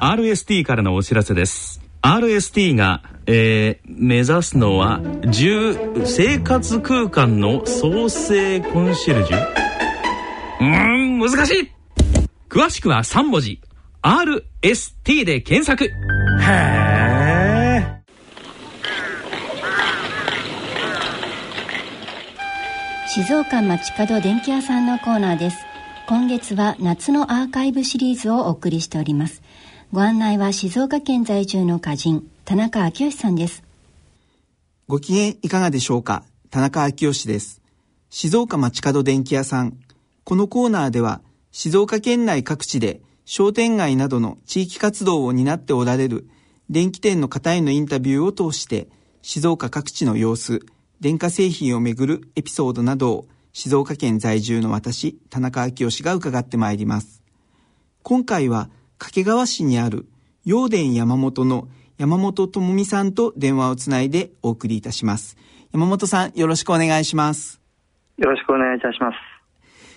RST からのお知らせです。RST が、えー、目指すのは住生活空間の創生コンシェルジュ？うーん難しい。詳しくは3文字。RST で検索。へえ静岡町角電気屋さんのコーナーです。今月は夏のアーカイブシリーズをお送りしております。ご案内は静岡県在住の歌人田中昭義さんです。ご機嫌いかがでしょうか？田中昭義です。静岡町角電気屋さん。このコーナーでは静岡県内各地で商店街などの地域活動を担っておられる電気店の方へのインタビューを通して静岡各地の様子電化製品をめぐるエピソードなどを静岡県在住の私田中昭義が伺ってまいります。今回は掛川市にある陽電山本の山本智美さんと電話をつないでお送りいたします。山本さん、よろしくお願いします。よろしくお願いいたします。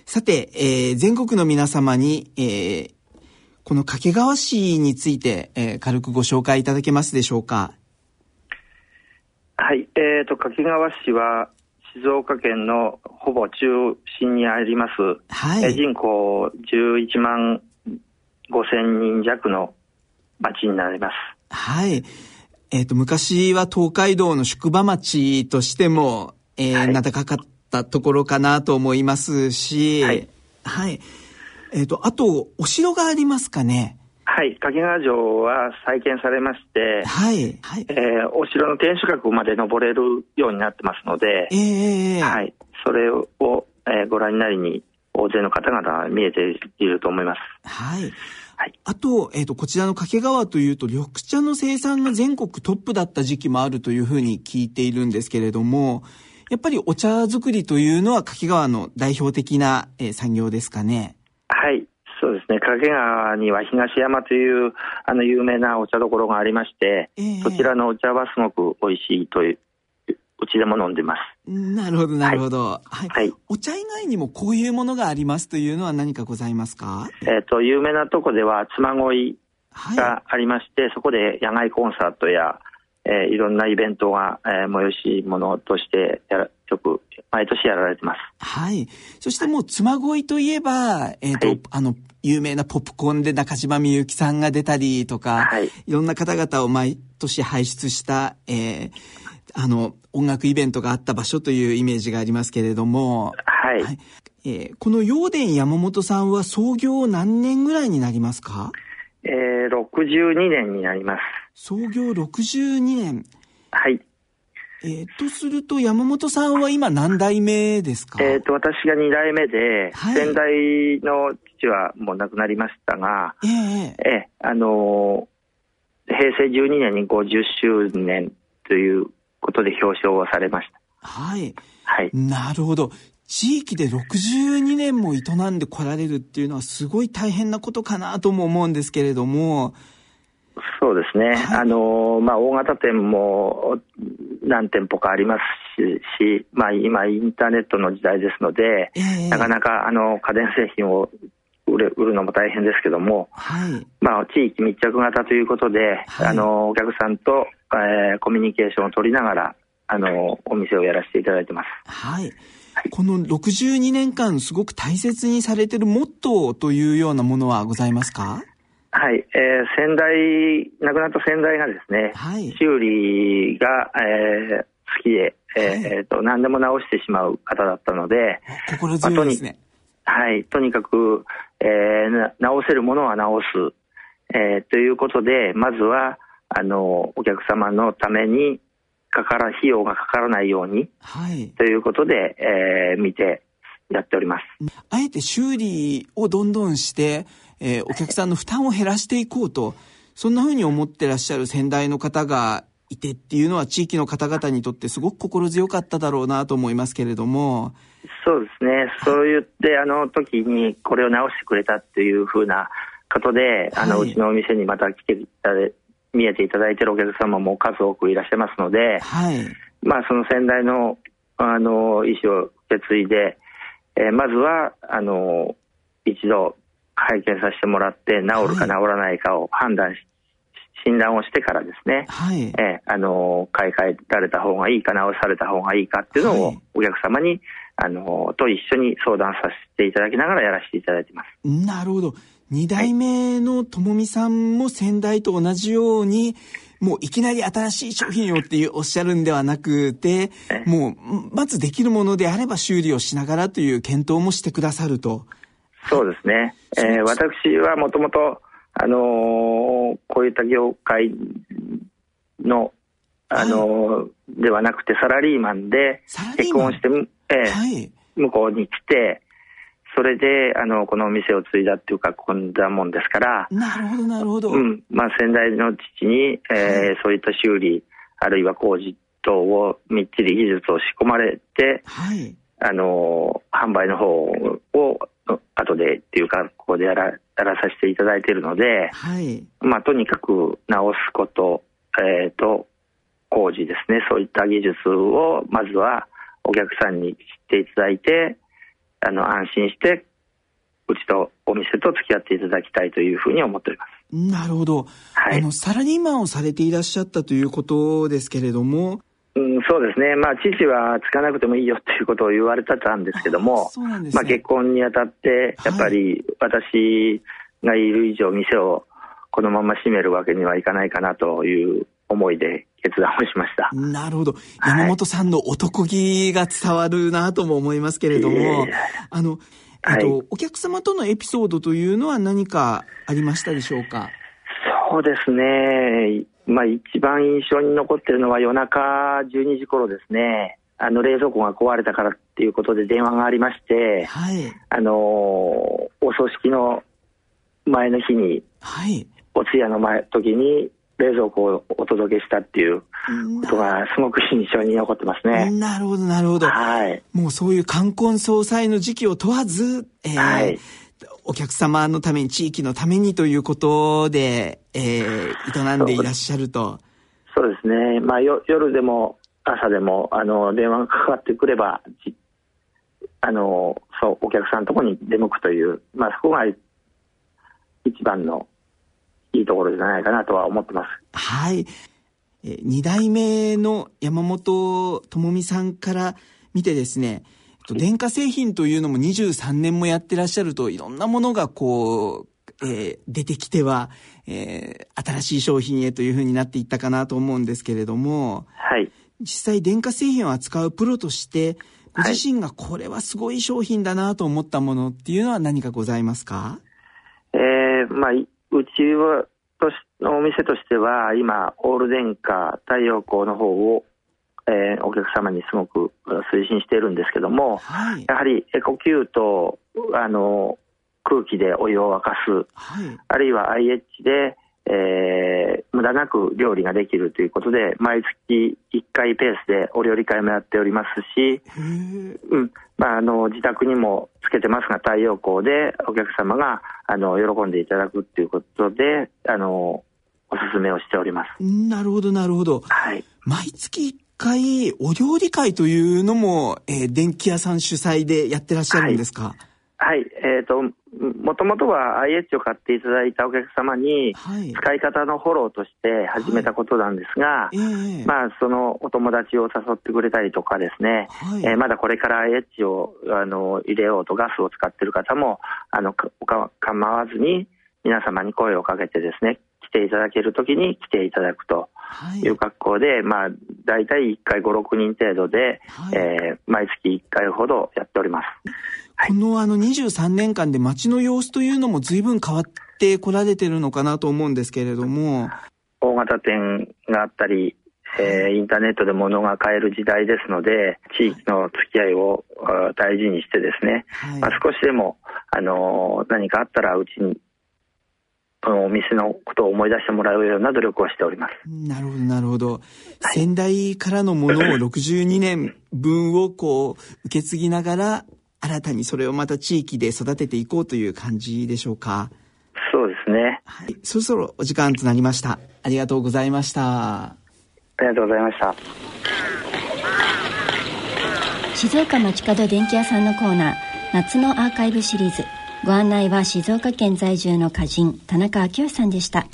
さて、えー、全国の皆様に、えー、この掛川市について、えー、軽くご紹介いただけますでしょうか？はい、えーと、掛川市は静岡県のほぼ中心にあります、はい、人口11万5000人弱の町になります。はい。えっ、ー、と、昔は東海道の宿場町としても、えー、はい、名高かったところかなと思いますし、はい。はい。えっ、ー、と、あと、お城がありますかね？はい、掛川城は再建されまして、はい、はい、えー、お城の天守閣まで登れるようになってますので、えー、はい、それを、えー、ご覧になりに大勢の方々見えていると思います。はい。はい、あと、えっ、ー、と、こちらの掛川というと、緑茶の生産が全国トップだった時期もあるというふうに聞いているんですけれども、やっぱりお茶作りというのは掛川の代表的な、えー、産業ですかね。はい。そうですね。掛川には東山という、あの、有名なお茶どころがありまして、えー、そちらのお茶はすごく美味しいといううちでも飲んでます。なるほど、なるほど。はい。はい、お茶以外にもこういうものがありますというのは何かございますか？えっ、と、有名なとこでは、妻恋がありまして、はい、そこで野外コンサートや、えー、いろんなイベントが、えー、催し物としてやよく毎年やられてます。はい。そしてもう妻恋といえば、えっ、ー、と、はい、あの、有名なポップコーンで中島みゆきさんが出たりとか、はい、いろんな方々を毎年輩出した、えー、あの、音楽イベントがあった場所というイメージがありますけれども、はい。はい、えー、この陽電山本さんは創業何年ぐらいになりますか？えー、62年になります。創業62年。はい。えー、とすると、山本さんは今何代目ですか？えっ、と、私が2代目で、はい、先代の父はもう亡くなりましたが、えー、えー、あのー、平成12年に50周年ということで表彰をされました。はい。はい。なるほど。地域で62年も営んでこられるっていうのはすごい大変なことかなとも思うんですけれども。そうですね。はい、あの、まあ、大型店も何店舗かありますし、まあ、今インターネットの時代ですので、えー、なかなかあの家電製品を売る売るのも大変ですけども、はい、まあ、地域密着型ということで、はい、あのお客さんとえー、コミュニケーションを取りながら、あの、お店をやらせていただいてます。はい。はい、この62年間すごく大切にされてるモットーというようなものはございますか？はい、えー、先代、亡くなった先代がですね、はい、修理が、えー、好きで、えー、はい、えー、と、何でも直してしまう方だったので、心強いですね。まあ、はい、とにかく、えー、直せるものは直す、えー、ということで、まずは、あの、お客様のために、かから、費用がかからないように、はい。ということで、えー、見てやっております。あえて修理をどんどんして、えー、お客さんの負担を減らしていこうと、そんなふうに思ってらっしゃる先代の方がいてっていうのは地域の方々にとってすごく心強かっただろうなと思いますけれども。そうですね。そう言って、あの時にこれを直してくれたっていうふうなことで、あの、うちのお店にまた来ていただ見えていただいているお客様も数多くいらっしゃいますので、はい、まあその先代のあの意思を受け継いで、えー、まずはあの一度拝見させてもらって治るか治らないかを判断し、診断をしてからですね、はい、えあの買い替えられた方がいいか直された方がいいかっていうのをお客様に、あのと一緒に相談させていただきながらやらせていただいてます。なるほど。二代目のともみさんも先代と同じように、もういきなり新しい商品をっていうおっしゃるんではなくて、もう、まずできるものであれば修理をしながらという検討もしてくださると。そうですね。えー、私はもともと、あのー、こういった業界の、あのーはい、ではなくてサラリーマンで結婚して、えーはい、向こうに来て、それで、あの、このお店を継いだっていうか、こんだもんですから。なるほど、なるほど。うん。まあ、先代の父に、えー、はい、そういった修理、あるいは工事等をみっちり技術を仕込まれて、はい。あの、販売の方を、っていうか、ここでやら、やらさせていただいているので、はい。まあ、とにかく直すこと、えっ、ー、と、工事ですね、そういった技術を、まずはお客さんに知っていただいて、あの、安心して、うちとお店と付き合っていただきたいというふうに思っております。なるほど。はい。あの、サラリーマンをされていらっしゃったということですけれども、うん、そうですね、まあ、父はつかなくてもいいよっていうことを言われてたんですけども、ね、まあ、結婚にあたって、やっぱり私がいる以上、店をこのまま閉めるわけにはいかないかなという思いで決断をしました。なるほど。山本さんの男気が伝わるなとも思いますけれども、あの、えっと、はい、お客様とのエピソードというのは何かありましたでしょうか？そうですね。まあ一番印象に残ってるのは夜中12時頃ですね。あの冷蔵庫が壊れたからっていうことで電話がありまして、はい、あのお葬式の前の日に、はい、お通夜の前時に冷蔵庫をお届けしたっていうことがすごく印象に残ってますね。なるほど、なるほど。はい。もうそういう冠婚葬祭の時期を問わず、えー、はい、お客様のために、地域のためにということで、えー、営んでいらっしゃると。そうですね。まあ、よ夜でも朝でも、あの、電話がかかってくれば、あの、そう、お客さんのところに出向くという、まあ、そこが一番のいいところじゃないかなとは思ってます。はい。え二代目の山本智美さんから見てですね、電化製品というのも23年もやってらっしゃるといろんなものがこう、えー、出てきては、えー、新しい商品へというふうになっていったかなと思うんですけれども、はい。実際電化製品を扱うプロとして、ご自身がこれはすごい商品だなと思ったものっていうのは何かございますか？ええー、まあ、うちは、としのお店としては、今、オール電化、太陽光の方を、えー、お客様にすごく推進しているんですけども、はい、やはりエコキューと、あの、空気でお湯を沸かす、はい、あるいは IH で、えー、無駄なく料理ができるということで、毎月1回ペースでお料理会もやっておりますし、うん。まあ、あの自宅にもつけてますが、太陽光でお客様があの喜んでいただくということで、あのおすすめをしております。なるほど、なるほど。はい、毎月1回、お料理会というのも、えー、電気屋さん主催でやってらっしゃるんですか、はい。はい、えーと、もともとは IH を買っていただいたお客様に、使い方のフォローとして始めたことなんですが、はい。えー、まあ、そのお友達を誘ってくれたりとかですね、はい、えー、まだこれから IH をあの入れようとガスを使っている方も、あのか構わずに皆様に声をかけてですね、来ていただけるときに来ていただくとい。う格好で、はい、まあ、大体1回5、6人程度で、はい、えー、毎月1回ほどやっております。このあの23年間で街の様子というのも随分変わってこられてるのかなと思うんですけれども。大型店があったり、えー、インターネットで物が買える時代ですので、地域の付き合いを大事にしてですね、はい、まあ、少しでも、あのー、何かあったらうちに、このお店のことを思い出してもらうような努力をしております。なるほど、なるほど。はい、先代からのものを62年分をこう、受け継ぎながら、新たにそれをまた地域で育てていこうという感じでしょうか？そうですね。はい。そろそろお時間となりました。ありがとうございました。ありがとうございました。静岡町角電気屋さんのコーナー、夏のアーカイブシリーズ。ご案内は静岡県在住の歌人田中昭義さんでした。